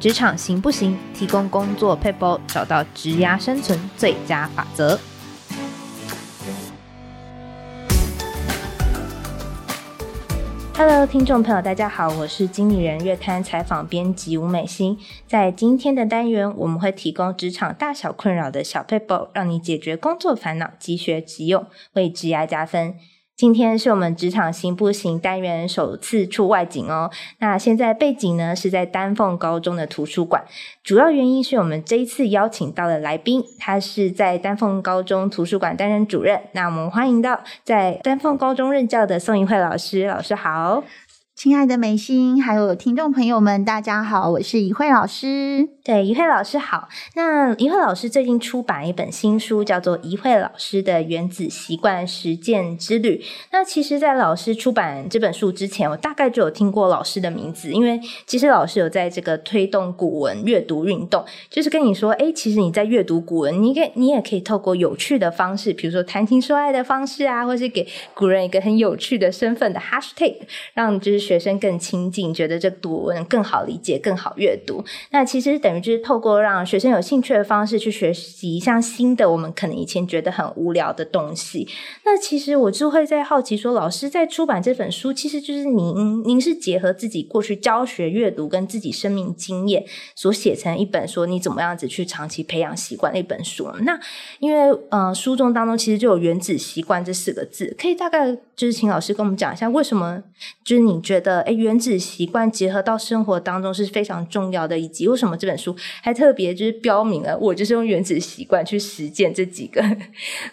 职场行不行？提供工作撇步，找到职涯生存最佳法则。Hello，听众朋友，大家好，我是经理人月刊采访编辑吴美心。在今天的单元，我们会提供职场大小困扰的小撇步，让你解决工作烦恼，即学即用，为职涯加分。今天是我们职场行不行单元首次出外景哦。那现在背景呢，是在丹凤高中的图书馆，主要原因是我们这一次邀请到的来宾，他是在丹凤高中图书馆担任主任。那我们欢迎到在丹凤高中任教的宋怡慧老师，老师好。亲爱的美心，还有听众朋友们，大家好，我是怡慧老师。对，怡慧老师好。那怡慧老师最近出版一本新书，叫做《怡慧老师的原子习惯实践之旅》。那其实，在老师出版这本书之前，我大概就有听过老师的名字，因为其实老师有在这个推动古文阅读运动，就是跟你说，哎，其实你在阅读古文，你可，你也可以透过有趣的方式，比如说谈情说爱的方式啊，或是给古人一个很有趣的身份的 hashtag，让就是。学生更亲近，觉得这读文更好理解、更好阅读。那其实等于就是透过让学生有兴趣的方式去学习一项新的，我们可能以前觉得很无聊的东西。那其实我就会在好奇说，老师在出版这本书，其实就是您，您是结合自己过去教学阅读跟自己生命经验所写成一本，说你怎么样子去长期培养习惯的一本书。那因为呃，书中当中其实就有“原子习惯”这四个字，可以大概就是请老师跟我们讲一下，为什么就是你觉得。的诶，原子习惯结合到生活当中是非常重要的，以及为什么这本书还特别就是标明了我就是用原子习惯去实践这几个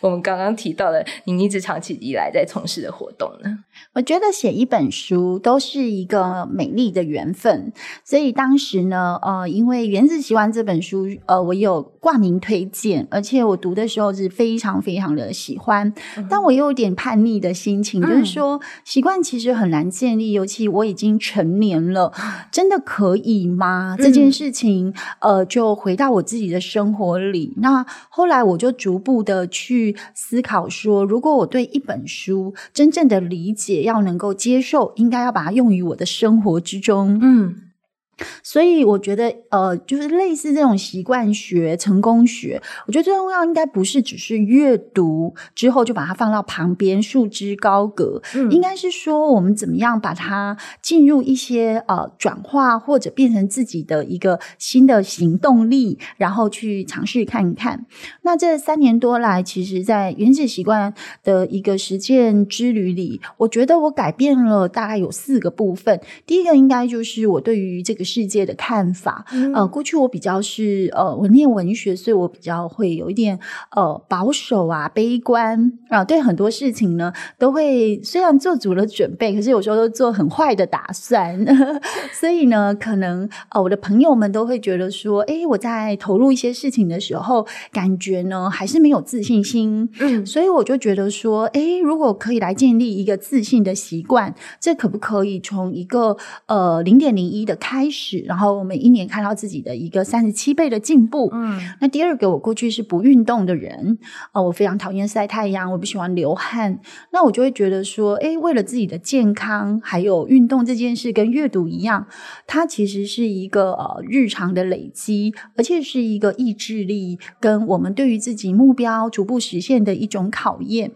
我们刚刚提到的你一直长期以来在从事的活动呢？我觉得写一本书都是一个美丽的缘分，所以当时呢，呃，因为原子习惯这本书，呃，我有挂名推荐，而且我读的时候是非常非常的喜欢，嗯、但我又有点叛逆的心情，嗯、就是说习惯其实很难建立，尤其。我已经成年了，真的可以吗？这件事情，呃，就回到我自己的生活里。那后来我就逐步的去思考说，如果我对一本书真正的理解，要能够接受，应该要把它用于我的生活之中。嗯。所以我觉得，呃，就是类似这种习惯学、成功学，我觉得最重要应该不是只是阅读之后就把它放到旁边束之高阁，嗯，应该是说我们怎么样把它进入一些呃转化或者变成自己的一个新的行动力，然后去尝试看一看。那这三年多来，其实，在原子习惯的一个实践之旅里，我觉得我改变了大概有四个部分。第一个应该就是我对于这个。世界的看法，嗯、呃，过去我比较是呃，我念文学，所以我比较会有一点呃保守啊、悲观。啊、呃，对很多事情呢都会虽然做足了准备，可是有时候都做很坏的打算，所以呢，可能呃我的朋友们都会觉得说，哎，我在投入一些事情的时候，感觉呢还是没有自信心，嗯，所以我就觉得说，哎，如果可以来建立一个自信的习惯，这可不可以从一个呃零点零一的开始？是，然后每一年看到自己的一个三十七倍的进步。嗯，那第二个，我过去是不运动的人，呃，我非常讨厌晒太阳，我不喜欢流汗。那我就会觉得说，诶，为了自己的健康，还有运动这件事，跟阅读一样，它其实是一个呃日常的累积，而且是一个意志力跟我们对于自己目标逐步实现的一种考验。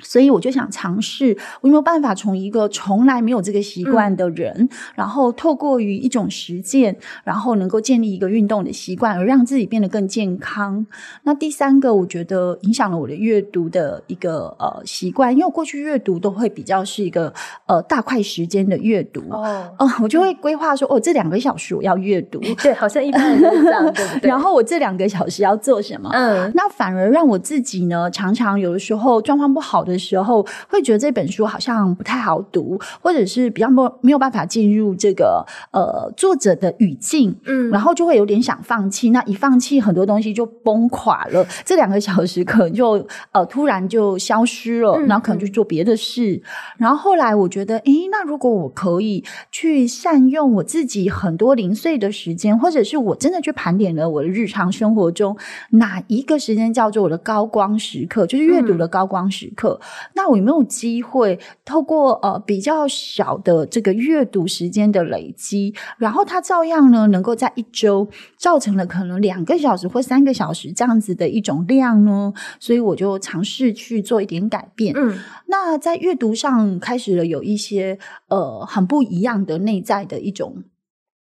所以我就想尝试，我有没有办法从一个从来没有这个习惯的人，嗯、然后透过于一种实践，然后能够建立一个运动的习惯，而让自己变得更健康。那第三个，我觉得影响了我的阅读的一个呃习惯，因为我过去阅读都会比较是一个呃大块时间的阅读哦，我就会规划说，哦，这两个小时我要阅读，对，好像一般人都是这样，对不 对？然后我这两个小时要做什么？嗯，那反而让我自己呢，常常有的时候状况不好的时候会觉得这本书好像不太好读，或者是比较没没有办法进入这个呃作者的语境，嗯，然后就会有点想放弃。那一放弃，很多东西就崩垮了。这两个小时可能就呃突然就消失了，然后可能就做别的事。嗯嗯。然后后来我觉得，诶，那如果我可以去善用我自己很多零碎的时间，或者是我真的去盘点了我的日常生活中哪一个时间叫做我的高光时刻，就是阅读的高光时刻。了。那我有没有机会透过呃比较小的这个阅读时间的累积，然后它照样呢能够在一周造成了可能两个小时或三个小时这样子的一种量呢？所以我就尝试去做一点改变。嗯，那在阅读上开始了有一些呃很不一样的内在的一种。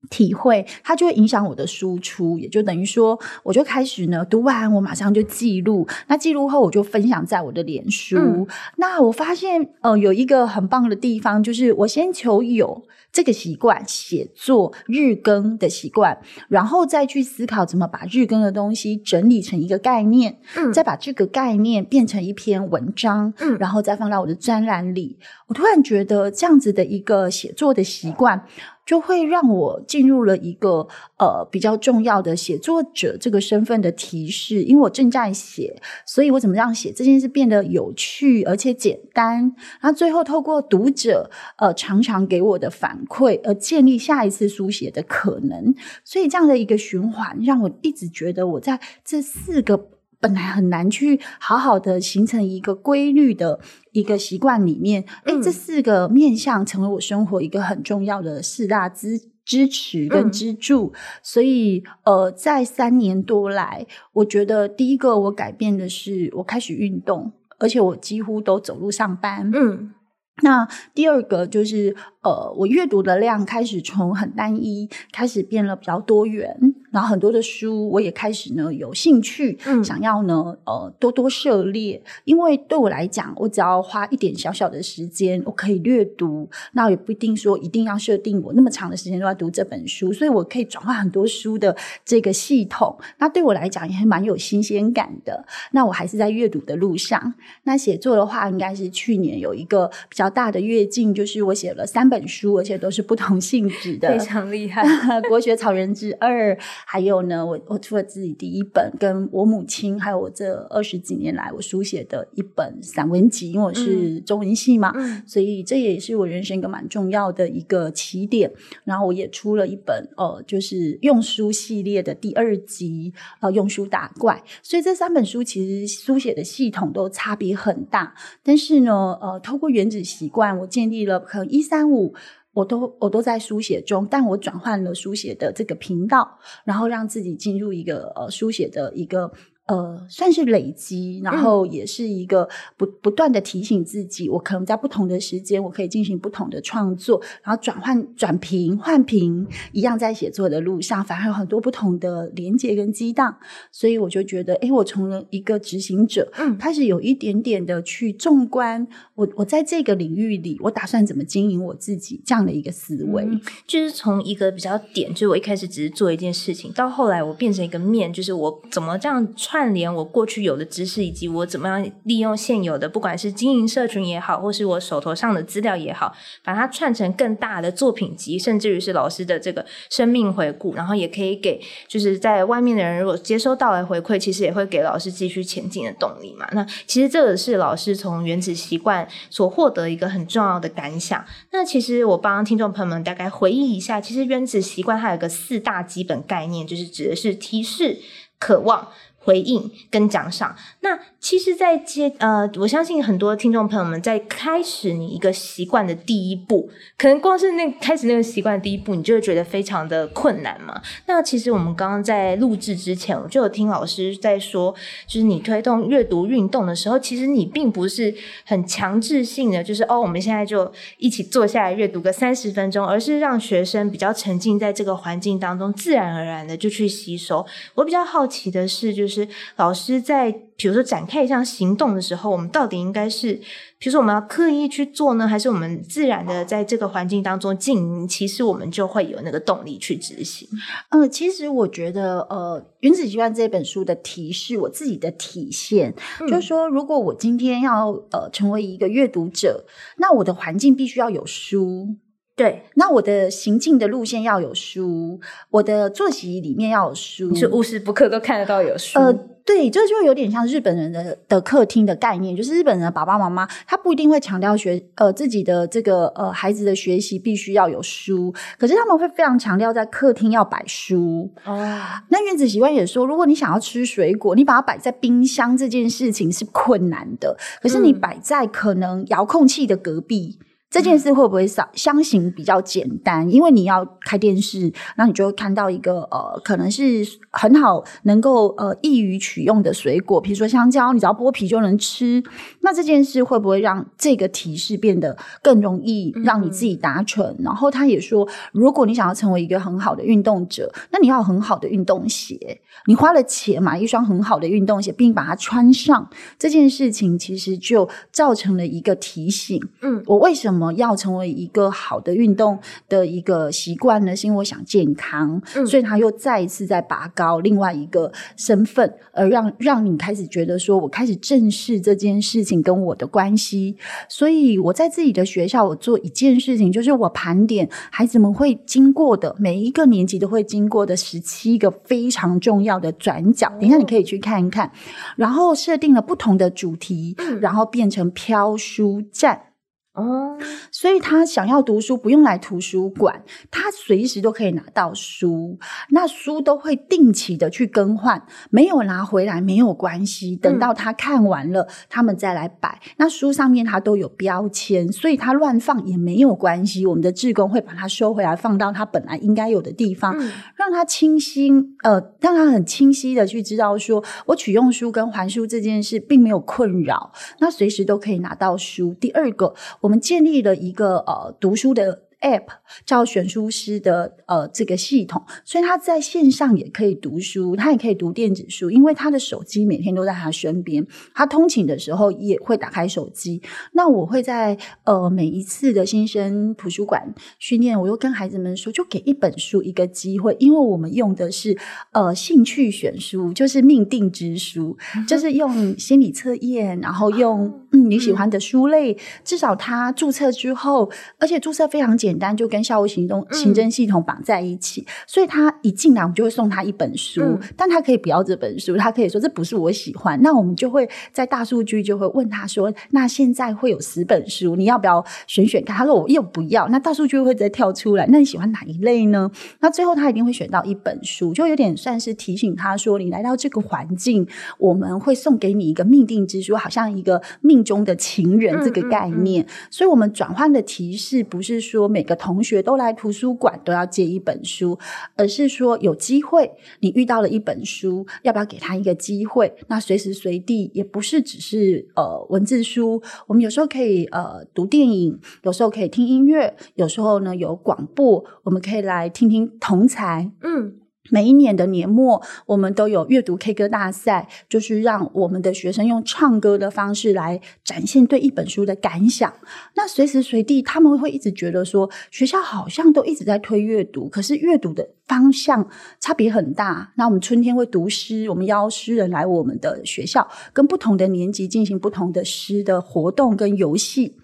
体会，它就会影响我的输出，也就等于说，我就开始呢，读完我马上就记录，那记录后我就分享在我的脸书。嗯、那我发现，呃，有一个很棒的地方，就是我先求有这个习惯，写作日更的习惯，然后再去思考怎么把日更的东西整理成一个概念，嗯，再把这个概念变成一篇文章，嗯，然后再放到我的专栏里。我突然觉得，这样子的一个写作的习惯。就会让我进入了一个呃比较重要的写作者这个身份的提示，因为我正在写，所以我怎么样写这件事变得有趣而且简单，然后最后透过读者呃常常给我的反馈而建立下一次书写的可能，所以这样的一个循环让我一直觉得我在这四个。本来很难去好好的形成一个规律的一个习惯里面，哎、嗯，这四个面向成为我生活一个很重要的四大支支持跟支柱。嗯、所以，呃，在三年多来，我觉得第一个我改变的是我开始运动，而且我几乎都走路上班。嗯，那第二个就是，呃，我阅读的量开始从很单一开始变了比较多元。然后很多的书，我也开始呢有兴趣，嗯，想要呢呃多多涉猎，因为对我来讲，我只要花一点小小的时间，我可以略读，那也不一定说一定要设定我那么长的时间都要读这本书，所以我可以转换很多书的这个系统，那对我来讲也还蛮有新鲜感的。那我还是在阅读的路上，那写作的话，应该是去年有一个比较大的跃进，就是我写了三本书，而且都是不同性质的，非常厉害，《国学草人之二》。还有呢，我我出了自己第一本，跟我母亲，还有我这二十几年来我书写的一本散文集，因为我是中文系嘛，嗯，所以这也是我人生一个蛮重要的一个起点。然后我也出了一本，呃，就是用书系列的第二集，呃，用书打怪。所以这三本书其实书写的系统都差别很大，但是呢，呃，透过原子习惯，我建立了可能一三五。我都我都在书写中，但我转换了书写的这个频道，然后让自己进入一个呃书写的一个。呃，算是累积，然后也是一个不不断的提醒自己，我可能在不同的时间，我可以进行不同的创作，然后转换转频换频，一样在写作的路上，反而有很多不同的连接跟激荡，所以我就觉得，哎，我从了一个执行者，嗯，开始有一点点的去纵观我我在这个领域里，我打算怎么经营我自己这样的一个思维，嗯，就是从一个比较点，就是我一开始只是做一件事情，到后来我变成一个面，就是我怎么这样。串联我过去有的知识，以及我怎么样利用现有的，不管是经营社群也好，或是我手头上的资料也好，把它串成更大的作品集，甚至于是老师的这个生命回顾，然后也可以给就是在外面的人如果接收到来回馈，其实也会给老师继续前进的动力嘛。那其实这个是老师从原子习惯所获得一个很重要的感想。那其实我帮听众朋友们大概回忆一下，其实原子习惯它有个四大基本概念，就是指的是提示、渴望。回应跟奖赏，那其实，在接呃，我相信很多听众朋友们在开始你一个习惯的第一步，可能光是那开始那个习惯第一步，你就会觉得非常的困难嘛。那其实我们刚刚在录制之前，我就有听老师在说，就是你推动阅读运动的时候，其实你并不是很强制性的，就是哦，我们现在就一起坐下来阅读个三十分钟，而是让学生比较沉浸在这个环境当中，自然而然的就去吸收。我比较好奇的是，就是。是老师在比如说展开一项行动的时候，我们到底应该是，比如说我们要刻意去做呢，还是我们自然的在这个环境当中经营，其实我们就会有那个动力去执行。嗯，其实我觉得，呃，《原子习惯》这本书的提示，我自己的体现，嗯、就是说，如果我今天要呃成为一个阅读者，那我的环境必须要有书。对，那我的行进的路线要有书，我的作息里面要有书，你是无时不刻都看得到有书。呃，对，这就有点像日本人的的客厅的概念，就是日本人的爸爸妈妈他不一定会强调学呃自己的这个呃孩子的学习必须要有书，可是他们会非常强调在客厅要摆书。哦，那原子习惯也说，如果你想要吃水果，你把它摆在冰箱这件事情是困难的，可是你摆在可能遥控器的隔壁。嗯这件事会不会相相形比较简单？因为你要开电视，那你就会看到一个呃，可能是很好能够呃易于取用的水果，比如说香蕉，你只要剥皮就能吃。那这件事会不会让这个提示变得更容易让你自己达成？嗯、然后他也说，如果你想要成为一个很好的运动者，那你要有很好的运动鞋。你花了钱买一双很好的运动鞋，并把它穿上，这件事情其实就造成了一个提醒。嗯，我为什么？要成为一个好的运动的一个习惯呢？是因为我想健康，嗯，所以他又再一次在拔高另外一个身份，而让让你开始觉得说，我开始正视这件事情跟我的关系。所以我在自己的学校，我做一件事情，就是我盘点孩子们会经过的每一个年级都会经过的十七个非常重要的转角。等一下你可以去看一看，然后设定了不同的主题，然后变成飘书站。哦，所以他想要读书，不用来图书馆，他随时都可以拿到书。那书都会定期的去更换，没有拿回来没有关系，等到他看完了，嗯、他们再来摆。那书上面他都有标签，所以他乱放也没有关系。我们的志工会把它收回来，放到他本来应该有的地方，嗯、让他清晰，呃，让他很清晰的去知道说，说我取用书跟还书这件事并没有困扰，那随时都可以拿到书。第二个。我们建立了一个呃读书的 App 叫选书师的呃这个系统，所以他在线上也可以读书，他也可以读电子书，因为他的手机每天都在他身边，他通勤的时候也会打开手机。那我会在呃每一次的新生图书馆训练，我又跟孩子们说，就给一本书一个机会，因为我们用的是呃兴趣选书，就是命定之书，嗯、就是用心理测验，然后用嗯你喜欢的书类，嗯、至少他注册之后，而且注册非常简单。就跟校务行动行政系统绑在一起，嗯、所以他一进来，我们就会送他一本书，嗯、但他可以不要这本书，他可以说这不是我喜欢。那我们就会在大数据就会问他说：“那现在会有十本书，你要不要选选看？”他说：“我又不要。”那大数据会再跳出来，那你喜欢哪一类呢？那最后他一定会选到一本书，就有点算是提醒他说：“你来到这个环境，我们会送给你一个命定之书，好像一个命中的情人这个概念。嗯嗯嗯”所以，我们转换的提示不是说每。个同学都来图书馆都要借一本书，而是说有机会你遇到了一本书，要不要给他一个机会？那随时随地也不是只是呃文字书，我们有时候可以呃读电影，有时候可以听音乐，有时候呢有广播，我们可以来听听同才，嗯。每一年的年末，我们都有阅读 K 歌大赛，就是让我们的学生用唱歌的方式来展现对一本书的感想。那随时随地，他们会一直觉得说，学校好像都一直在推阅读，可是阅读的方向差别很大。那我们春天会读诗，我们邀诗人来我们的学校，跟不同的年级进行不同的诗的活动跟游戏。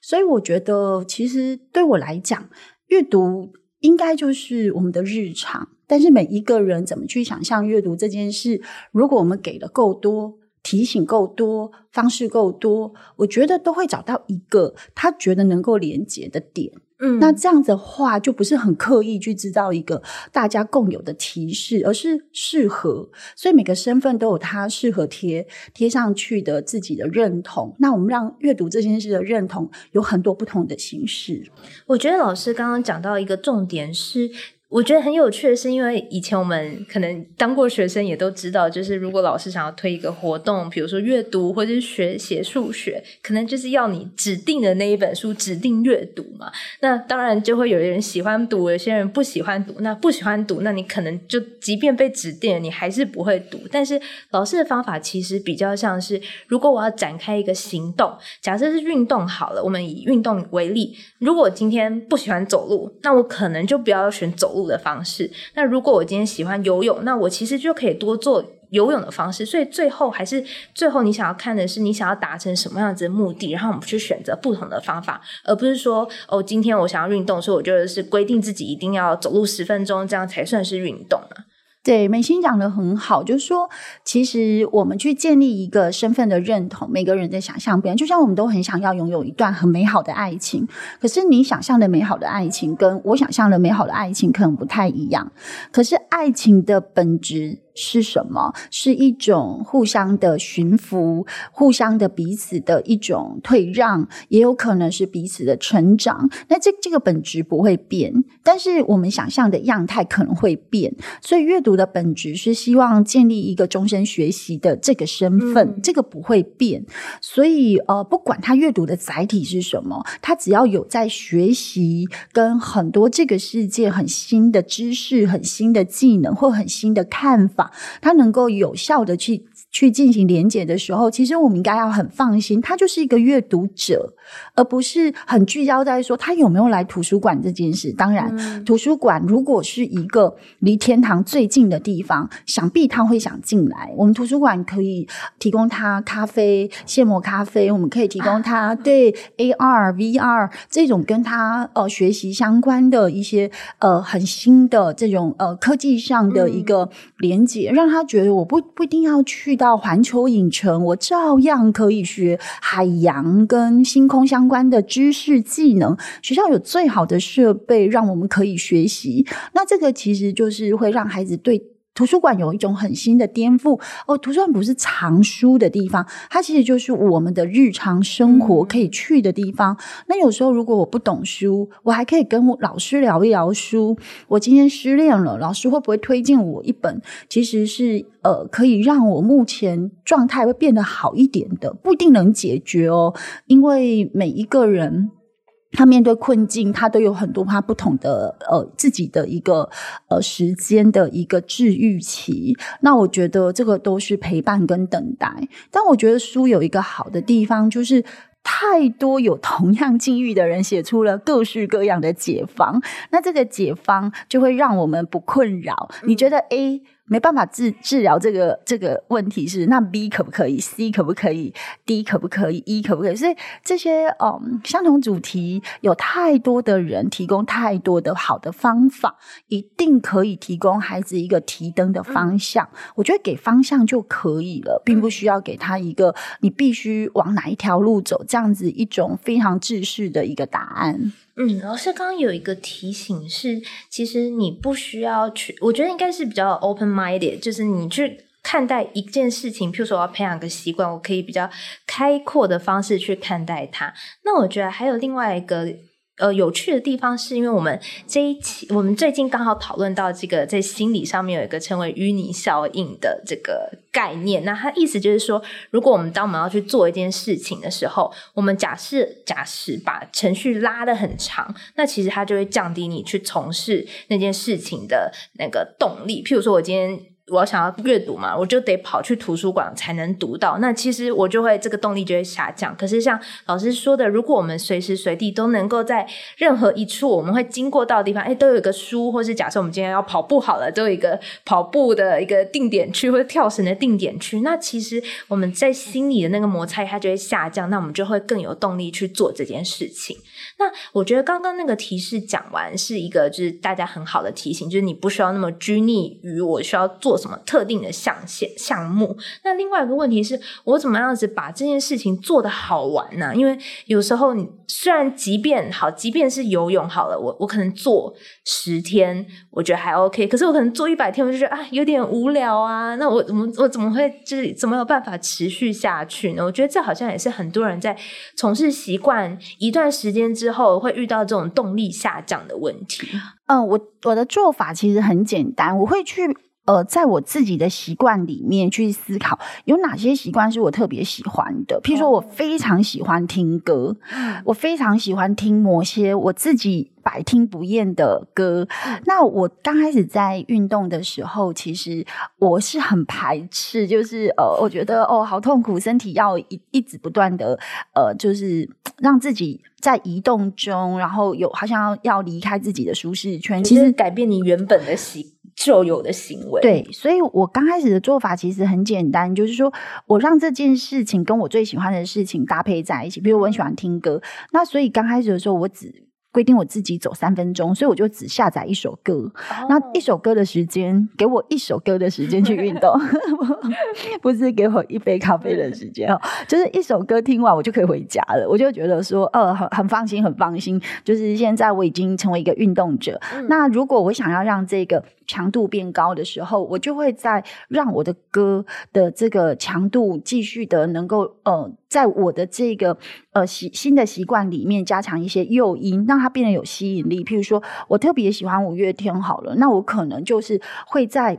所以我觉得，其实对我来讲，阅读应该就是我们的日常。但是每一个人怎么去想象阅读这件事？如果我们给的够多，提醒够多，方式够多，我觉得都会找到一个他觉得能够连接的点。嗯，那这样子的话，就不是很刻意去制造一个大家共有的提示，而是适合。所以每个身份都有他适合贴贴上去的自己的认同。那我们让阅读这件事的认同有很多不同的形式。我觉得老师刚刚讲到一个重点是。我觉得很有趣的是，因为以前我们可能当过学生，也都知道，就是如果老师想要推一个活动，比如说阅读或者是学写数学，可能就是要你指定的那一本书指定阅读嘛。那当然就会有人喜欢读，有些人不喜欢读。那不喜欢读，那你可能就即便被指定，你还是不会读。但是老师的方法其实比较像是，如果我要展开一个行动，假设是运动好了，我们以运动为例，如果今天不喜欢走路，那我可能就不要选走路的方式。那如果我今天喜欢游泳，那我其实就可以多做游泳的方式，所以最后还是最后你想要看的是你想要达成什么样子的目的，然后我们去选择不同的方法，而不是说哦，今天我想要运动，所以我觉得是规定自己一定要走路十分钟，这样才算是运动啊。对，美心讲得很好，就是说，其实我们去建立一个身份的认同，每个人的想象不一样。就像我们都很想要拥有一段很美好的爱情，可是你想象的美好的爱情，跟我想象的美好的爱情可能不太一样。可是爱情的本质。是什么？是一种互相的驯服，互相的彼此的一种退让，也有可能是彼此的成长。那这这个本质不会变，但是我们想象的样态可能会变。所以阅读的本质是希望建立一个终身学习的这个身份，嗯、这个不会变。所以呃，不管他阅读的载体是什么，他只要有在学习，跟很多这个世界很新的知识、很新的技能或很新的看法。它能够有效的去去进行连结的时候，其实我们应该要很放心，他就是一个阅读者，而不是很聚焦在说他有没有来图书馆这件事。当然，嗯、图书馆如果是一个离天堂最近的地方，想必他会想进来。我们图书馆可以提供他咖啡、现磨咖啡，我们可以提供他、啊、对 AR、VR 这种跟他呃学习相关的一些呃很新的这种呃科技上的一个连接。让他觉得我不不一定要去到到环球影城，我照样可以学海洋跟星空相关的知识技能。学校有最好的设备，让我们可以学习。那这个其实就是会让孩子对。图书馆有一种很新的颠覆哦，图书馆不是藏书的地方，它其实就是我们的日常生活可以去的地方。嗯、那有时候如果我不懂书，我还可以跟我老师聊一聊书。我今天失恋了，老师会不会推荐我一本？其实是呃，可以让我目前状态会变得好一点的，不一定能解决哦，因为每一个人。他面对困境，他都有很多他不同的呃自己的一个呃时间的一个治愈期。那我觉得这个都是陪伴跟等待。但我觉得书有一个好的地方，就是太多有同样境遇的人写出了各式各样的解方。那这个解方就会让我们不困扰。你觉得 A？没办法治治疗这个这个问题是，那 B 可不可以？C 可不可以？D 可不可以？E 可不可以？所以这些嗯相同主题有太多的人提供太多的好的方法，一定可以提供孩子一个提灯的方向。嗯、我觉得给方向就可以了，并不需要给他一个你必须往哪一条路走这样子一种非常制式的一个答案。嗯，老师刚刚有一个提醒是，其实你不需要去，我觉得应该是比较 open minded，就是你去看待一件事情，譬如说我要培养个习惯，我可以比较开阔的方式去看待它。那我觉得还有另外一个。呃，有趣的地方是因为我们这一期，我们最近刚好讨论到这个在心理上面有一个称为淤泥效应的这个概念。那它意思就是说，如果我们当我们要去做一件事情的时候，我们假设假使把程序拉得很长，那其实它就会降低你去从事那件事情的那个动力。譬如说，我今天。我想要阅读嘛，我就得跑去图书馆才能读到。那其实我就会这个动力就会下降。可是像老师说的，如果我们随时随地都能够在任何一处我们会经过到的地方，哎，都有一个书，或是假设我们今天要跑步好了，都有一个跑步的一个定点区或者跳绳的定点区。那其实我们在心里的那个摩擦它就会下降，那我们就会更有动力去做这件事情。那我觉得刚刚那个提示讲完是一个就是大家很好的提醒，就是你不需要那么拘泥于我需要做什么特定的象限项目。那另外一个问题是我怎么样子把这件事情做得好玩呢？因为有时候你虽然即便好，即便是游泳好了，我我可能做十天，我觉得还 OK，可是我可能做一百天，我就觉得啊有点无聊啊。那我怎么我怎么会就是怎么有办法持续下去呢？我觉得这好像也是很多人在从事习惯一段时间之之后会遇到这种动力下降的问题。嗯，我我的做法其实很简单，我会去呃，在我自己的习惯里面去思考有哪些习惯是我特别喜欢的。譬如说，我非常喜欢听歌，我非常喜欢听某些我自己百听不厌的歌。那我刚开始在运动的时候，其实我是很排斥，就是呃，我觉得哦，好痛苦，身体要一一直不断的呃，就是让自己。在移动中，然后有好像要离开自己的舒适圈，其实改变你原本的习就有的行为。对，所以我刚开始的做法其实很简单，就是说我让这件事情跟我最喜欢的事情搭配在一起。比如我很喜欢听歌，那所以刚开始的时候我只。规定我自己走三分钟，所以我就只下载一首歌。Oh. 那一首歌的时间，给我一首歌的时间去运动，不是给我一杯咖啡的时间哦。就是一首歌听完，我就可以回家了。我就觉得说，呃，很很放心，很放心。就是现在我已经成为一个运动者。嗯。那如果我想要让这个强度变高的时候，我就会在让我的歌的这个强度继续的能够呃。在我的这个呃习新的习惯里面加强一些诱因，让它变得有吸引力。譬如说，我特别喜欢五月天，好了，那我可能就是会在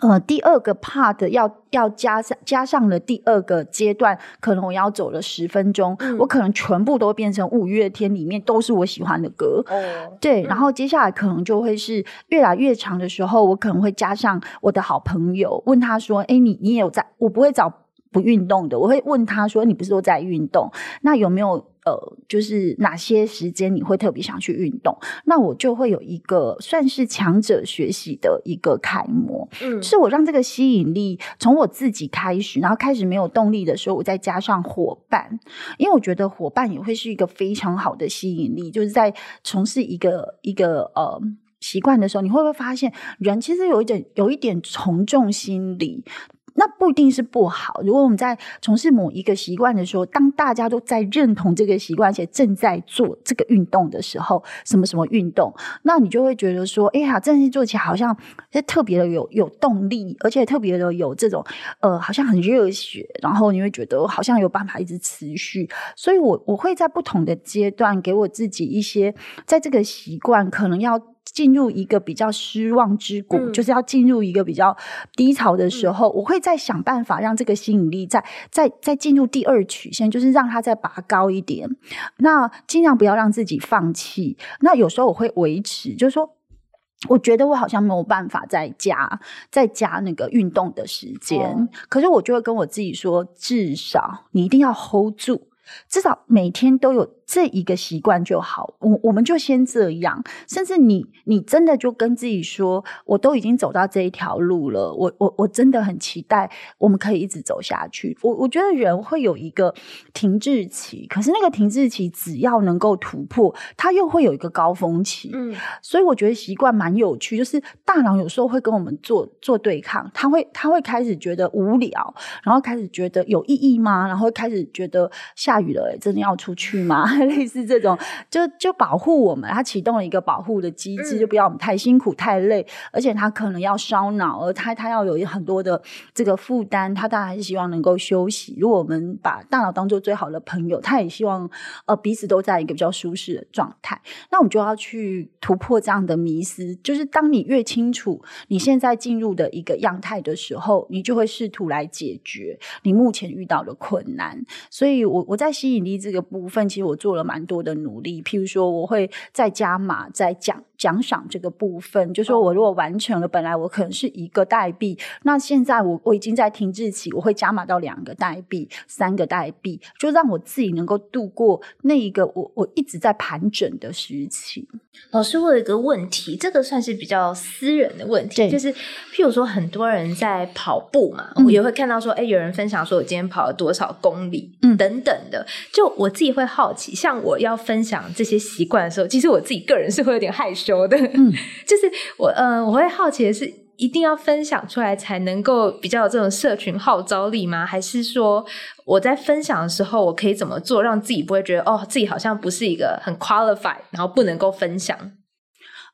呃第二个 part 要要加上加上了第二个阶段，可能我要走了十分钟，嗯、我可能全部都变成五月天里面都是我喜欢的歌。哦，对，然后接下来可能就会是越来越长的时候，我可能会加上我的好朋友，问他说：“哎，你你也有在？我不会找。”不运动的，我会问他说：“你不是都在运动？那有没有呃，就是哪些时间你会特别想去运动？那我就会有一个算是强者学习的一个楷模，嗯，是我让这个吸引力从我自己开始，然后开始没有动力的时候，我再加上伙伴，因为我觉得伙伴也会是一个非常好的吸引力，就是在从事一个一个呃习惯的时候，你会不会发现人其实有一点有一点从众心理？那不一定是不好。如果我们在从事某一个习惯的时候，当大家都在认同这个习惯，且正在做这个运动的时候，什么什么运动，那你就会觉得说，哎呀，这件事做起来好像特别的有有动力，而且特别的有这种呃，好像很热血，然后你会觉得好像有办法一直持续。所以我我会在不同的阶段给我自己一些，在这个习惯可能要。进入一个比较失望之谷，嗯、就是要进入一个比较低潮的时候，嗯、我会再想办法让这个吸引力再再再进入第二曲线，就是让它再拔高一点。那尽量不要让自己放弃。那有时候我会维持，就是说，我觉得我好像没有办法再加再加那个运动的时间，哦、可是我就会跟我自己说，至少你一定要 hold 住，至少每天都有。这一个习惯就好，我我们就先这样。甚至你你真的就跟自己说，我都已经走到这一条路了，我我我真的很期待我们可以一直走下去。我我觉得人会有一个停滞期，可是那个停滞期只要能够突破，它又会有一个高峰期。嗯，所以我觉得习惯蛮有趣，就是大脑有时候会跟我们做做对抗，他会他会开始觉得无聊，然后开始觉得有意义吗？然后开始觉得下雨了，真的要出去吗？类似这种，就就保护我们，它启动了一个保护的机制，就不要我们太辛苦、太累，而且它可能要烧脑，而它它要有很多的这个负担，它当然还是希望能够休息。如果我们把大脑当做最好的朋友，它也希望呃彼此都在一个比较舒适的状态。那我们就要去突破这样的迷思，就是当你越清楚你现在进入的一个样态的时候，你就会试图来解决你目前遇到的困难。所以我我在吸引力这个部分，其实我。做了蛮多的努力，譬如说，我会再加码，再奖。奖赏这个部分，就说我如果完成了，本来我可能是一个代币，那现在我我已经在停滞期，我会加码到两个代币、三个代币，就让我自己能够度过那一个我我一直在盘整的时期。老师，我有一个问题，这个算是比较私人的问题，就是譬如说很多人在跑步嘛，嗯、我也会看到说，哎，有人分享说我今天跑了多少公里，嗯，等等的，就我自己会好奇，像我要分享这些习惯的时候，其实我自己个人是会有点害羞。的，嗯，就是我，呃，我会好奇的是，一定要分享出来才能够比较有这种社群号召力吗？还是说我在分享的时候，我可以怎么做，让自己不会觉得哦，自己好像不是一个很 qualified，然后不能够分享？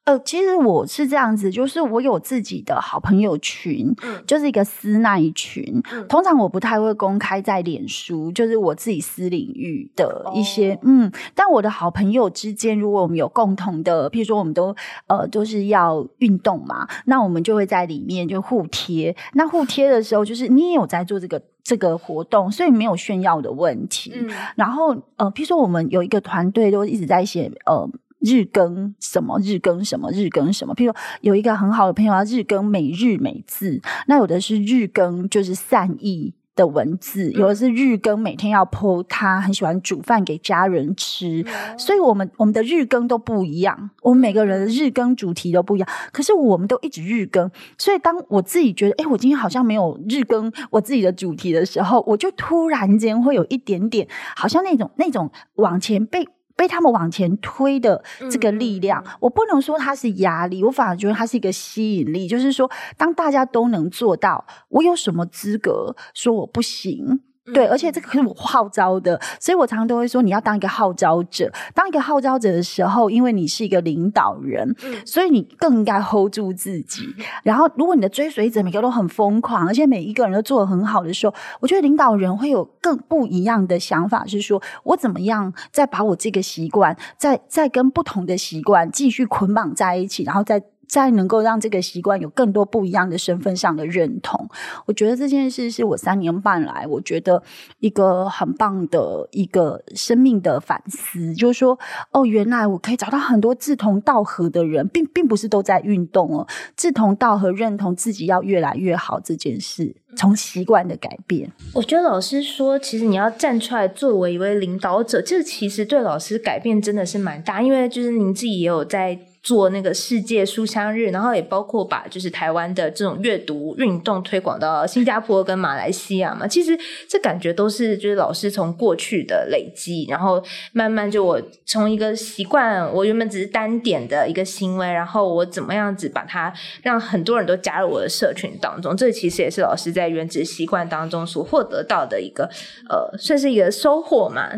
呃，其实我是这样子，就是我有自己的好朋友群，嗯，就是一个私一群。嗯，通常我不太会公开在脸书，就是我自己私领域的一些，哦、嗯。但我的好朋友之间，如果我们有共同的，譬如说我们都呃都是要运动嘛，那我们就会在里面就互贴。那互贴的时候，就是你也有在做这个这个活动，所以没有炫耀的问题。嗯，然后呃，譬如说我们有一个团队都一直在写呃。日更什么？日更什么？日更什么？譬如有一个很好的朋友，要日更每日每字。那有的是日更，就是善意的文字，有的是日更，每天要 po，他很喜欢煮饭给家人吃，所以我们我们的日更都不一样，我们每个人的日更主题都不一样，可是我们都一直日更，所以当我自己觉得，哎，我今天好像没有日更我自己的主题的时候，我就突然间会有一点点，好像那种那种往前被。被他们往前推的这个力量，嗯、我不能说它是压力，我反而觉得它是一个吸引力。就是说，当大家都能做到，我有什么资格说我不行？对，而且这个是我号召的，所以我常常都会说，你要当一个号召者。当一个号召者的时候，因为你是一个领导人，所以你更应该 hold 住自己。然后，如果你的追随者每个都很疯狂，而且每一个人都做的很好的时候，我觉得领导人会有更不一样的想法，是说我怎么样再把我这个习惯，再再跟不同的习惯继续捆绑在一起，然后再。再能够让这个习惯有更多不一样的身份上的认同，我觉得这件事是我三年半来我觉得一个很棒的一个生命的反思，就是说，哦，原来我可以找到很多志同道合的人，并并不是都在运动哦，志同道合，认同自己要越来越好这件事，从习惯的改变。我觉得老师说，其实你要站出来作为一位领导者，这其实对老师改变真的是蛮大，因为就是您自己也有在。做那个世界书香日，然后也包括把就是台湾的这种阅读运动推广到新加坡跟马来西亚嘛。其实这感觉都是就是老师从过去的累积，然后慢慢就我从一个习惯，我原本只是单点的一个行为，然后我怎么样子把它让很多人都加入我的社群当中。这其实也是老师在原子习惯当中所获得到的一个呃，算是一个收获嘛。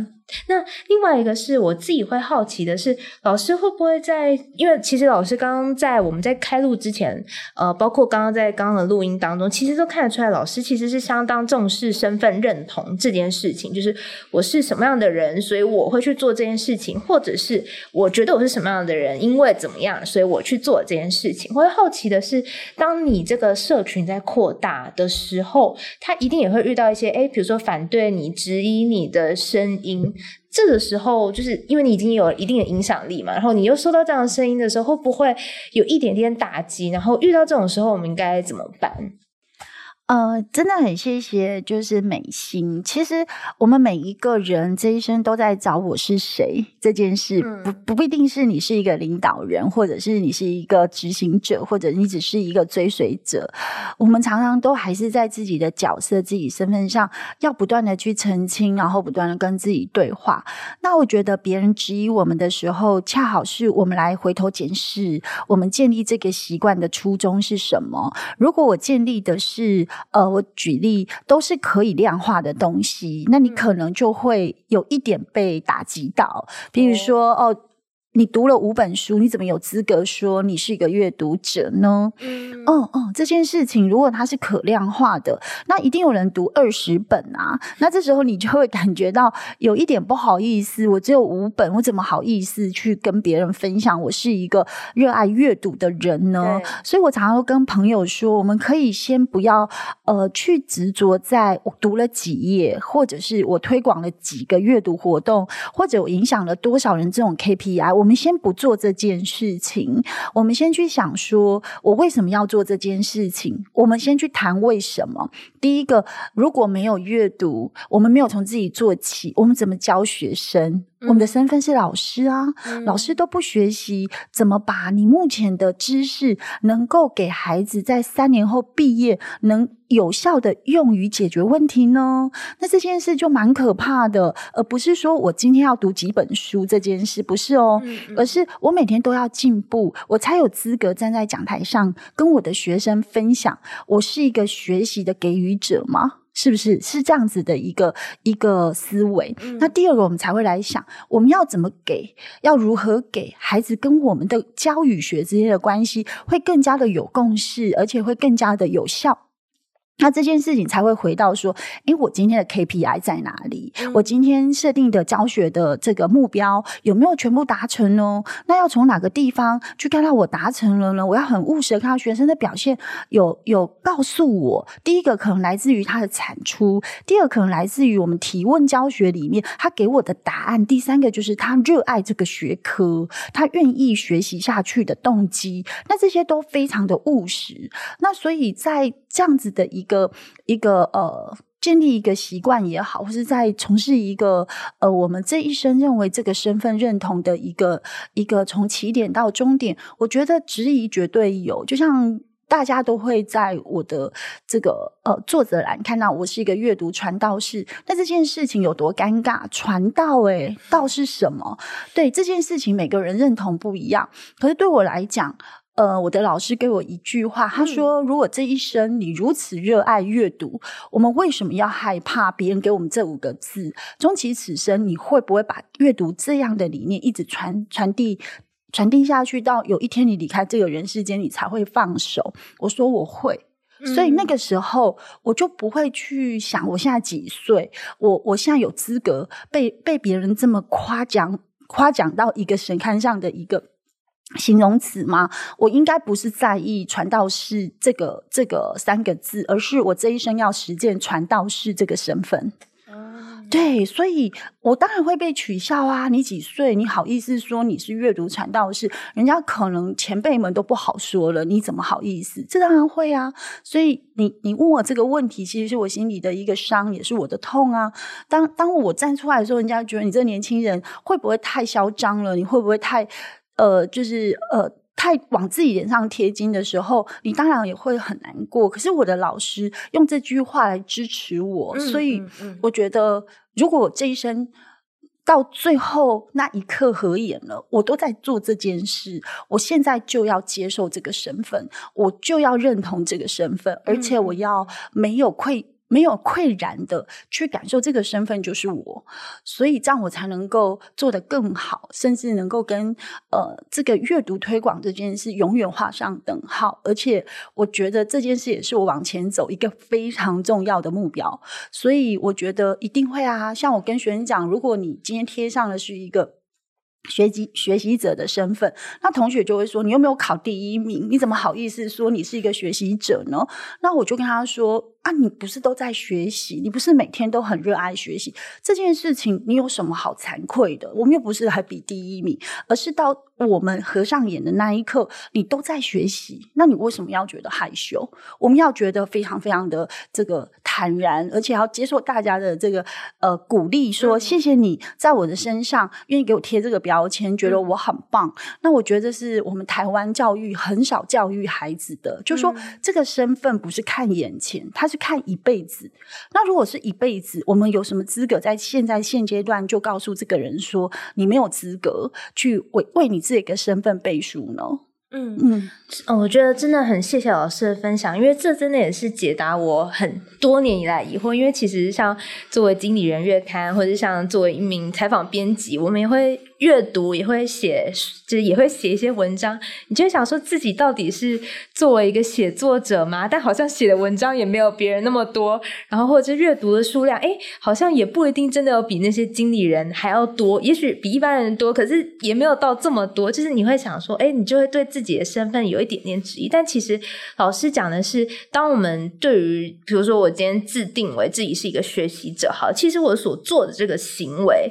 那另外一个是我自己会好奇的是，老师会不会在？因为其实老师刚刚在我们在开录之前，呃，包括刚刚在刚刚的录音当中，其实都看得出来，老师其实是相当重视身份认同这件事情。就是我是什么样的人，所以我会去做这件事情，或者是我觉得我是什么样的人，因为怎么样，所以我去做这件事情。我会好奇的是，当你这个社群在扩大的时候，他一定也会遇到一些，诶，比如说反对你、质疑你的声音。这个时候，就是因为你已经有一定的影响力嘛，然后你又收到这样的声音的时候，会不会有一点点打击？然后遇到这种时候，我们应该怎么办？呃，真的很谢谢，就是美心。其实我们每一个人这一生都在找我是谁这件事，不不不一定是你是一个领导人，或者是你是一个执行者，或者你只是一个追随者。我们常常都还是在自己的角色、自己身份上，要不断的去澄清，然后不断的跟自己对话。那我觉得别人质疑我们的时候，恰好是我们来回头检视我们建立这个习惯的初衷是什么。如果我建立的是。呃，我举例都是可以量化的东西，那你可能就会有一点被打击到，比如说哦。你读了五本书，你怎么有资格说你是一个阅读者呢？嗯，哦哦，这件事情如果它是可量化的，那一定有人读二十本啊。那这时候你就会感觉到有一点不好意思，我只有五本，我怎么好意思去跟别人分享我是一个热爱阅读的人呢？所以我常常都跟朋友说，我们可以先不要呃去执着在我读了几页，或者是我推广了几个阅读活动，或者我影响了多少人这种 KPI。我我们先不做这件事情，我们先去想说，我为什么要做这件事情？我们先去谈为什么。第一个，如果没有阅读，我们没有从自己做起，我们怎么教学生？我们的身份是老师啊，嗯、老师都不学习，怎么把你目前的知识能够给孩子在三年后毕业，能有效的用于解决问题呢？那这件事就蛮可怕的，而不是说我今天要读几本书这件事，不是哦，嗯嗯、而是我每天都要进步，我才有资格站在讲台上跟我的学生分享，我是一个学习的给予者吗？是不是是这样子的一个一个思维？嗯、那第二个，我们才会来想，我们要怎么给，要如何给孩子跟我们的教与学之间的关系会更加的有共识，而且会更加的有效。那这件事情才会回到说，诶，我今天的 KPI 在哪里？嗯、我今天设定的教学的这个目标有没有全部达成呢？那要从哪个地方去看到我达成了呢？我要很务实的看到学生的表现有有告诉我，第一个可能来自于他的产出，第二个可能来自于我们提问教学里面他给我的答案，第三个就是他热爱这个学科，他愿意学习下去的动机。那这些都非常的务实。那所以在这样子的一个一个呃建立一个习惯也好，或是在从事一个呃，我们这一生认为这个身份认同的一个一个从起点到终点，我觉得质疑绝对有。就像大家都会在我的这个呃作者栏看到我是一个阅读传道士，那这件事情有多尴尬？传道诶，道是什么？对，这件事情，每个人认同不一样。可是对我来讲，呃，我的老师给我一句话，他说：“如果这一生你如此热爱阅读，我们为什么要害怕别人给我们这五个字？终其此生，你会不会把阅读这样的理念一直传传递传递下去？到有一天你离开这个人世间，你才会放手？”我说：“我会。”所以那个时候，我就不会去想我现在几岁，我我现在有资格被被别人这么夸奖夸奖到一个神龛上的一个。形容词吗？我应该不是在意传道士这个这个三个字，而是我这一生要实践传道士这个身份。嗯、对，所以我当然会被取笑啊！你几岁？你好意思说你是阅读传道士？人家可能前辈们都不好说了，你怎么好意思？这当然会啊！所以你你问我这个问题，其实是我心里的一个伤，也是我的痛啊。当当我站出来的时候，人家觉得你这年轻人会不会太嚣张了？你会不会太？呃，就是呃，太往自己脸上贴金的时候，你当然也会很难过。可是我的老师用这句话来支持我，嗯、所以我觉得，如果我这一生到最后那一刻合眼了，我都在做这件事，我现在就要接受这个身份，我就要认同这个身份，而且我要没有愧。没有愧然的去感受这个身份就是我，所以这样我才能够做得更好，甚至能够跟呃这个阅读推广这件事永远画上等号。而且我觉得这件事也是我往前走一个非常重要的目标，所以我觉得一定会啊。像我跟学生讲，如果你今天贴上的是一个学习学习者的身份，那同学就会说，你又没有考第一名，你怎么好意思说你是一个学习者呢？那我就跟他说。啊，你不是都在学习？你不是每天都很热爱学习这件事情？你有什么好惭愧的？我们又不是还比第一名，而是到我们合上眼的那一刻，你都在学习，那你为什么要觉得害羞？我们要觉得非常非常的这个坦然，而且要接受大家的这个呃鼓励，说谢谢你在我的身上愿意给我贴这个标签，觉得我很棒。嗯、那我觉得是我们台湾教育很少教育孩子的，就是说这个身份不是看眼前，他是。看一辈子，那如果是一辈子，我们有什么资格在现在现阶段就告诉这个人说，你没有资格去为为你自己的身份背书呢？嗯嗯，嗯，我觉得真的很谢谢老师的分享，因为这真的也是解答我很多年以来疑惑。因为其实像作为经理人月刊，或者像作为一名采访编辑，我们也会。阅读也会写，就是也会写一些文章。你就会想说自己到底是作为一个写作者吗？但好像写的文章也没有别人那么多。然后或者阅读的数量，诶，好像也不一定真的有比那些经理人还要多。也许比一般人多，可是也没有到这么多。就是你会想说，诶，你就会对自己的身份有一点点质疑。但其实老师讲的是，当我们对于，比如说我今天自定为自己是一个学习者，好，其实我所做的这个行为。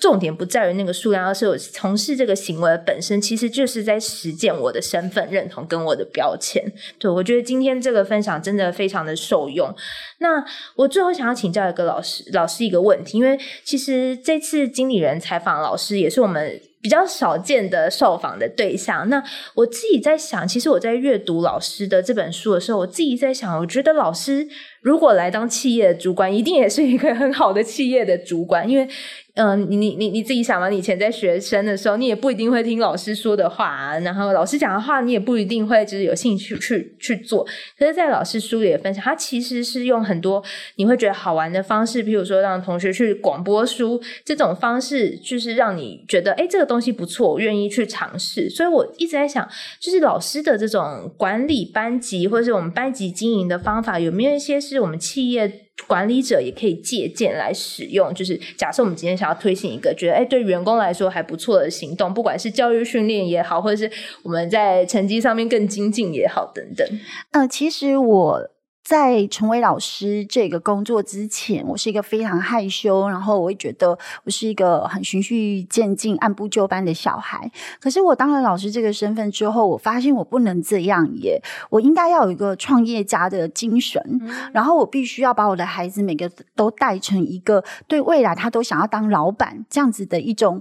重点不在于那个数量，而是我从事这个行为本身，其实就是在实践我的身份认同跟我的标签。对，我觉得今天这个分享真的非常的受用。那我最后想要请教一个老师，老师一个问题，因为其实这次经理人采访老师也是我们比较少见的受访的对象。那我自己在想，其实我在阅读老师的这本书的时候，我自己在想，我觉得老师如果来当企业的主管，一定也是一个很好的企业的主管，因为。嗯、你你你你自己想嘛，你以前在学生的时候，你也不一定会听老师说的话，然后老师讲的话，你也不一定会就是有兴趣去去做。可是，在老师书里的分享，他其实是用很多你会觉得好玩的方式，比如说让同学去广播书这种方式，就是让你觉得诶，这个东西不错，我愿意去尝试。所以我一直在想，就是老师的这种管理班级或者是我们班级经营的方法，有没有一些是我们企业管理者也可以借鉴来使用，就是假设我们今天想要推行一个觉得哎对员工来说还不错的行动，不管是教育训练也好，或者是我们在成绩上面更精进也好等等。呃，其实我在成为老师这个工作之前，我是一个非常害羞，然后我会觉得我是一个很循序渐进、按部就班的小孩。可是我当了老师这个身份之后，我发现我不能这样耶，我应该要有一个创业家的精神，嗯、然后我必须要把我的孩子每个都带成一个对未来他都想要当老板这样子的一种。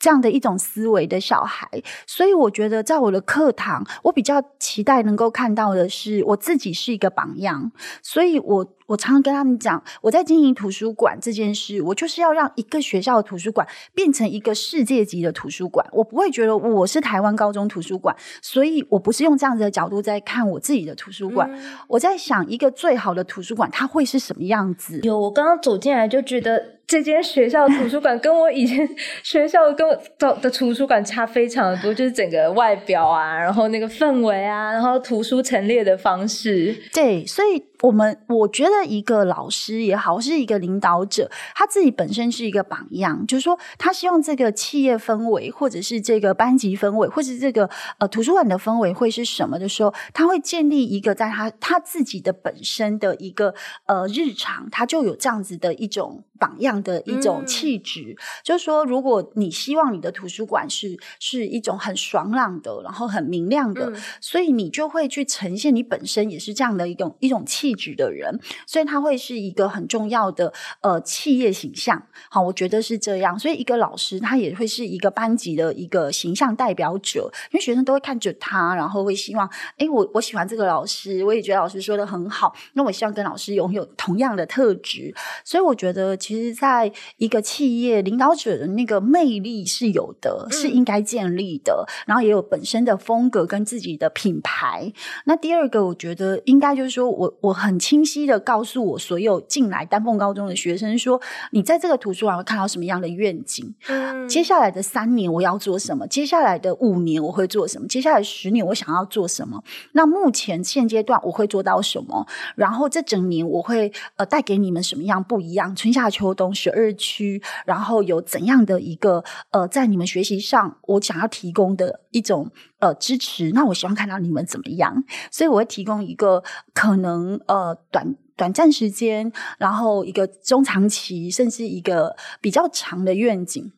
这样的一种思维的小孩，所以我觉得在我的课堂，我比较期待能够看到的是我自己是一个榜样，所以我。我常常跟他们讲，我在经营图书馆这件事，我就是要让一个学校的图书馆变成一个世界级的图书馆。我不会觉得我是台湾高中图书馆，所以我不是用这样子的角度在看我自己的图书馆。嗯、我在想，一个最好的图书馆它会是什么样子？有，我刚刚走进来就觉得这间学校图书馆跟我以前 学校跟我的的图书馆差非常的多，就是整个外表啊，然后那个氛围啊，然后图书陈列的方式。对，所以。我们我觉得一个老师也好，是一个领导者，他自己本身是一个榜样，就是说他希望这个企业氛围，或者是这个班级氛围，或者是这个呃图书馆的氛围会是什么的时候，他会建立一个在他他自己的本身的一个呃日常，他就有这样子的一种榜样的一种气质，嗯、就是说，如果你希望你的图书馆是是一种很爽朗的，然后很明亮的，嗯、所以你就会去呈现你本身也是这样的一种一种气。气质的人，所以他会是一个很重要的呃企业形象。好，我觉得是这样。所以一个老师他也会是一个班级的一个形象代表者，因为学生都会看着他，然后会希望，哎，我我喜欢这个老师，我也觉得老师说的很好。那我希望跟老师拥有同样的特质。所以我觉得，其实在一个企业领导者的那个魅力是有的，是应该建立的。嗯、然后也有本身的风格跟自己的品牌。那第二个，我觉得应该就是说我我。很清晰的告诉我所有进来丹凤高中的学生说：“你在这个图书馆会看到什么样的愿景？嗯，接下来的三年我要做什么？接下来的五年我会做什么？接下来十年我想要做什么？那目前现阶段我会做到什么？然后这整年我会呃带给你们什么样不一样？春夏秋冬十二区，然后有怎样的一个呃在你们学习上我想要提供的一种。”呃，支持，那我希望看到你们怎么样，所以我会提供一个可能呃短短暂时间，然后一个中长期，甚至一个比较长的愿景。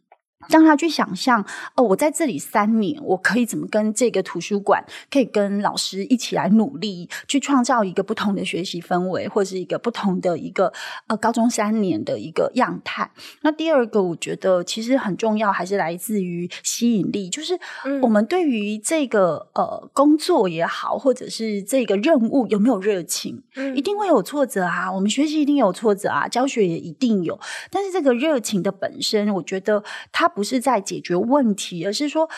让他去想象，哦，我在这里三年，我可以怎么跟这个图书馆，可以跟老师一起来努力，去创造一个不同的学习氛围，或是一个不同的一个呃高中三年的一个样态。那第二个，我觉得其实很重要，还是来自于吸引力，就是我们对于这个呃工作也好，或者是这个任务有没有热情？嗯，一定会有挫折啊，我们学习一定有挫折啊，教学也一定有，但是这个热情的本身，我觉得它。不是在解决问题，而是说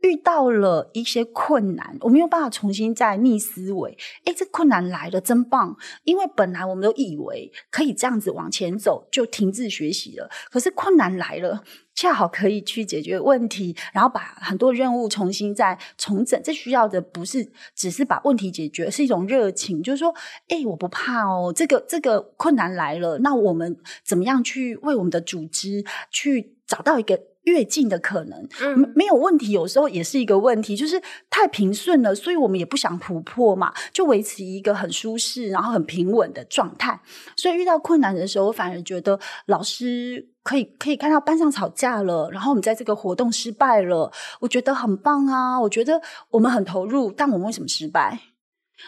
遇到了一些困难，我没有办法重新再逆思维。诶，这困难来了，真棒！因为本来我们都以为可以这样子往前走，就停滞学习了。可是困难来了，恰好可以去解决问题，然后把很多任务重新再重整。这需要的不是只是把问题解决，是一种热情，就是说，诶，我不怕哦。这个这个困难来了，那我们怎么样去为我们的组织去找到一个跃进的可能，嗯，没有问题，有时候也是一个问题，就是太平顺了，所以我们也不想突破嘛，就维持一个很舒适，然后很平稳的状态。所以遇到困难的时候，我反而觉得老师可以可以看到班上吵架了，然后我们在这个活动失败了，我觉得很棒啊，我觉得我们很投入，但我们为什么失败？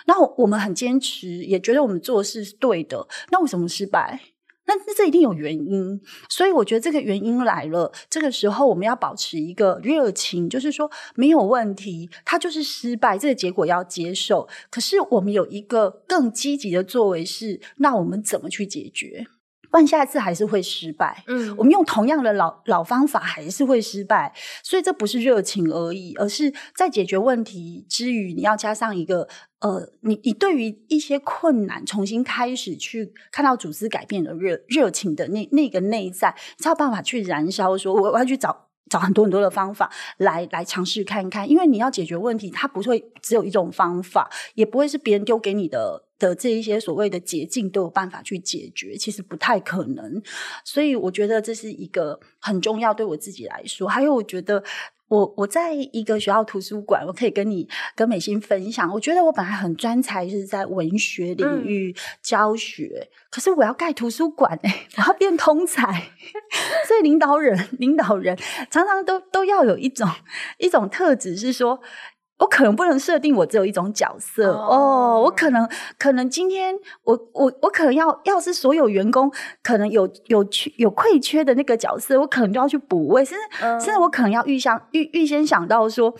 那我们很坚持，也觉得我们做的事是对的，那为什么失败？那那这一定有原因，所以我觉得这个原因来了，这个时候我们要保持一个热情，就是说没有问题，它就是失败，这个结果要接受。可是我们有一个更积极的作为是，那我们怎么去解决？不然下一次还是会失败。嗯，我们用同样的老老方法还是会失败，所以这不是热情而已，而是在解决问题之余，你要加上一个。呃，你你对于一些困难重新开始去看到组织改变的热热情的那那个内在，才有办法去燃烧。说我我要去找找很多很多的方法来来尝试看看，因为你要解决问题，它不会只有一种方法，也不会是别人丢给你的的这一些所谓的捷径都有办法去解决，其实不太可能。所以我觉得这是一个很重要，对我自己来说，还有我觉得。我我在一个学校图书馆，我可以跟你跟美心分享。我觉得我本来很专才，就是在文学领域教学，嗯、可是我要盖图书馆哎、欸，我要变通才。所以领导人领导人常常都都要有一种一种特质，是说。我可能不能设定我只有一种角色哦，oh. 我可能可能今天我我我可能要要是所有员工可能有有缺有匮缺的那个角色，我可能就要去补位，甚至、uh. 甚至我可能要预想预预先想到说，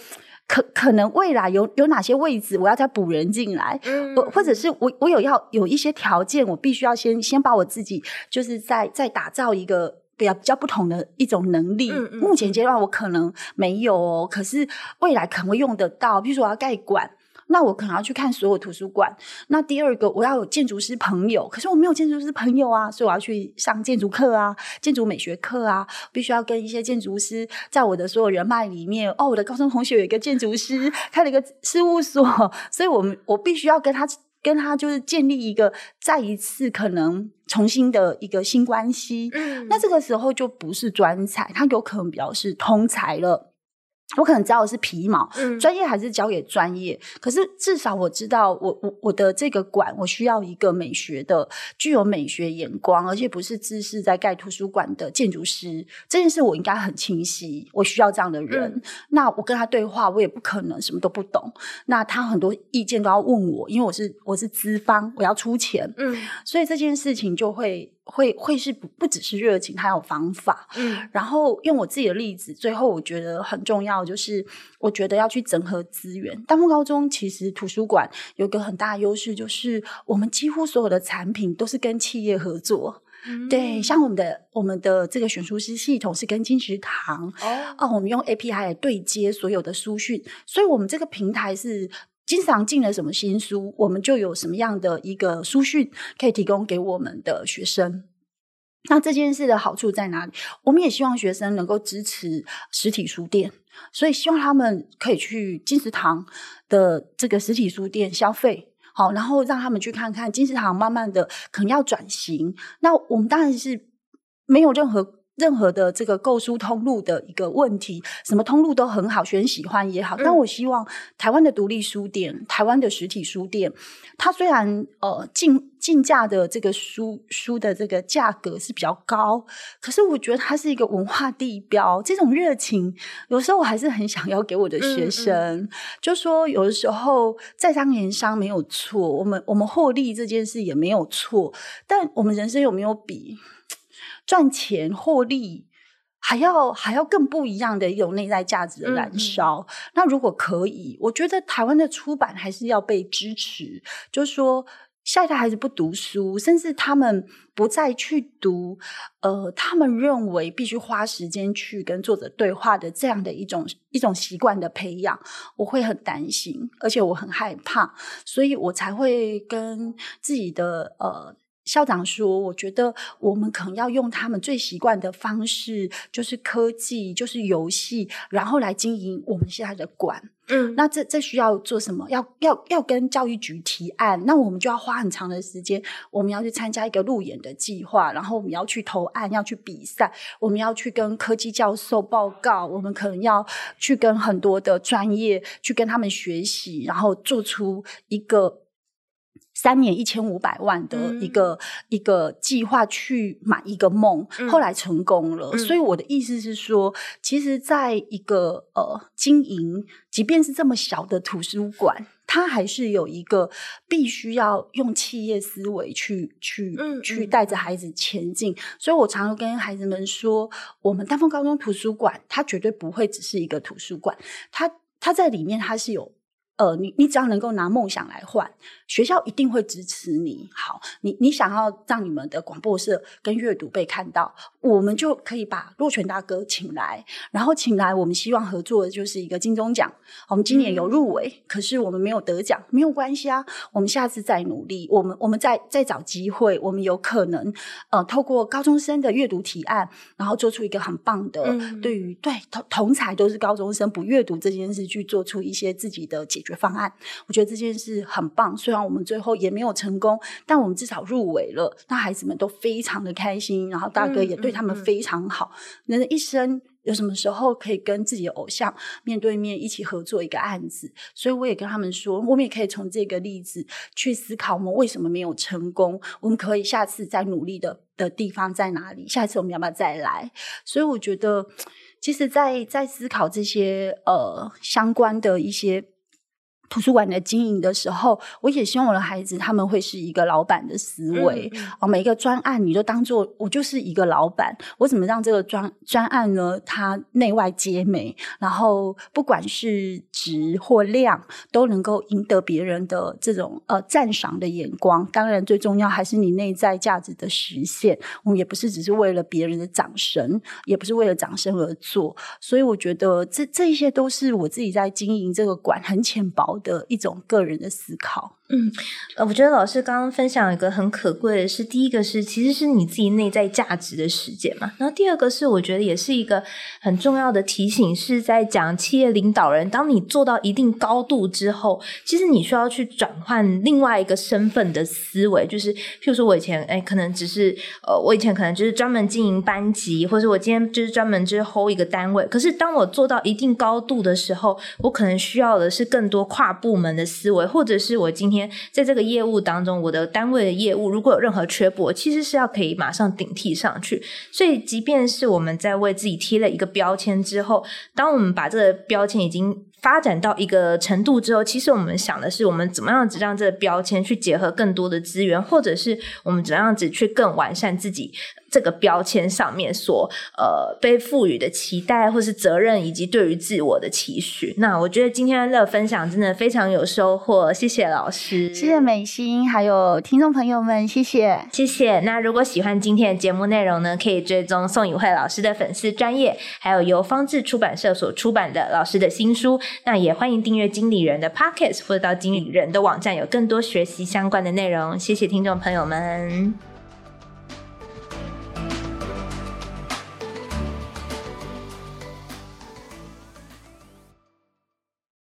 可可能未来有有哪些位置我要再补人进来，我、uh. 或者是我我有要有一些条件，我必须要先先把我自己就是在在打造一个。比较比较不同的一种能力，嗯嗯、目前阶段我可能没有哦，可是未来可能会用得到。譬如说我要盖馆，那我可能要去看所有图书馆。那第二个我要有建筑师朋友，可是我没有建筑师朋友啊，所以我要去上建筑课啊，建筑美学课啊，必须要跟一些建筑师在我的所有人脉里面。哦，我的高中同学有一个建筑师开了一个事务所，所以我们我必须要跟他。跟他就是建立一个再一次可能重新的一个新关系，嗯，那这个时候就不是专才，他有可能比较是通才了。我可能知道的是皮毛，嗯，专业还是交给专业。可是至少我知道我，我我我的这个馆，我需要一个美学的、具有美学眼光，而且不是知识在盖图书馆的建筑师。这件事我应该很清晰，我需要这样的人。嗯，那我跟他对话，我也不可能什么都不懂。那他很多意见都要问我，因为我是我是资方，我要出钱，嗯，所以这件事情就会。会会是不不只是热情，还有方法。嗯，然后用我自己的例子，最后我觉得很重要，就是我觉得要去整合资源。丹凤高中其实图书馆有个很大的优势，就是我们几乎所有的产品都是跟企业合作。嗯，对，像我们的我们的这个选书师系统是跟金石堂哦，哦，我们用 API 来对接所有的书讯，所以我们这个平台是。经常进了什么新书，我们就有什么样的一个书讯可以提供给我们的学生。那这件事的好处在哪里？我们也希望学生能够支持实体书店，所以希望他们可以去金石堂的这个实体书店消费，好，然后让他们去看看金石堂慢慢的可能要转型。那我们当然是没有任何。任何的这个购书通路的一个问题，什么通路都很好，学生喜欢也好。但我希望台湾的独立书店、台湾的实体书店，它虽然呃进进价的这个书书的这个价格是比较高，可是我觉得它是一个文化地标。这种热情，有时候我还是很想要给我的学生，嗯嗯就说有的时候在商言商没有错，我们我们获利这件事也没有错，但我们人生有没有比？赚钱获利，还要还要更不一样的一种内在价值的燃烧。那如果可以，我觉得台湾的出版还是要被支持。就是说，下一代孩子不读书，甚至他们不再去读，呃，他们认为必须花时间去跟作者对话的这样的一种一种习惯的培养，我会很担心，而且我很害怕，所以我才会跟自己的呃。校长说：“我觉得我们可能要用他们最习惯的方式，就是科技，就是游戏，然后来经营我们现在的馆。嗯，那这这需要做什么？要要要跟教育局提案，那我们就要花很长的时间。我们要去参加一个路演的计划，然后我们要去投案，要去比赛，我们要去跟科技教授报告，我们可能要去跟很多的专业去跟他们学习，然后做出一个。”三年一千五百万的一个、嗯、一个计划去买一个梦，嗯、后来成功了。嗯、所以我的意思是说，其实在一个呃经营，即便是这么小的图书馆，它还是有一个必须要用企业思维去去、嗯、去带着孩子前进。所以我常常跟孩子们说，我们丹凤高中图书馆，它绝对不会只是一个图书馆，它它在里面它是有。呃，你你只要能够拿梦想来换，学校一定会支持你。好，你你想要让你们的广播社跟阅读被看到，我们就可以把若泉大哥请来，然后请来，我们希望合作的就是一个金钟奖。我们今年有入围，嗯、可是我们没有得奖，没有关系啊，我们下次再努力，我们我们再再找机会，我们有可能呃，透过高中生的阅读提案，然后做出一个很棒的，嗯、对于对同同才都是高中生不阅读这件事，去做出一些自己的解。决方案，我觉得这件事很棒。虽然我们最后也没有成功，但我们至少入围了。那孩子们都非常的开心，然后大哥也对他们非常好。人的一生有什么时候可以跟自己的偶像面对面一起合作一个案子？所以我也跟他们说，我们也可以从这个例子去思考，我们为什么没有成功？我们可以下次再努力的的地方在哪里？下次我们要不要再来？所以我觉得，其实在，在在思考这些呃相关的一些。图书馆的经营的时候，我也希望我的孩子他们会是一个老板的思维哦。每一个专案，你都当做我就是一个老板，我怎么让这个专专案呢？它内外皆美，然后不管是值或量，都能够赢得别人的这种呃赞赏的眼光。当然，最重要还是你内在价值的实现。我们也不是只是为了别人的掌声，也不是为了掌声而做。所以，我觉得这这一些都是我自己在经营这个馆很浅薄的一种个人的思考。嗯，呃，我觉得老师刚刚分享一个很可贵的是，第一个是其实是你自己内在价值的实践嘛，然后第二个是我觉得也是一个很重要的提醒，是在讲企业领导人，当你做到一定高度之后，其实你需要去转换另外一个身份的思维，就是譬如说我以前哎，可能只是呃，我以前可能就是专门经营班级，或者我今天就是专门就是 hold 一个单位，可是当我做到一定高度的时候，我可能需要的是更多跨部门的思维，或者是我今天。在这个业务当中，我的单位的业务如果有任何缺步，其实是要可以马上顶替上去。所以，即便是我们在为自己贴了一个标签之后，当我们把这个标签已经发展到一个程度之后，其实我们想的是，我们怎么样子让这个标签去结合更多的资源，或者是我们怎么样子去更完善自己。这个标签上面所呃被赋予的期待或是责任，以及对于自我的期许。那我觉得今天的分享真的非常有收获，谢谢老师，谢谢美心，还有听众朋友们，谢谢，谢谢。那如果喜欢今天的节目内容呢，可以追踪宋以慧老师的粉丝专业，还有由方志出版社所出版的老师的新书。那也欢迎订阅经理人的 Pockets，或者到经理人的网站，有更多学习相关的内容。谢谢听众朋友们。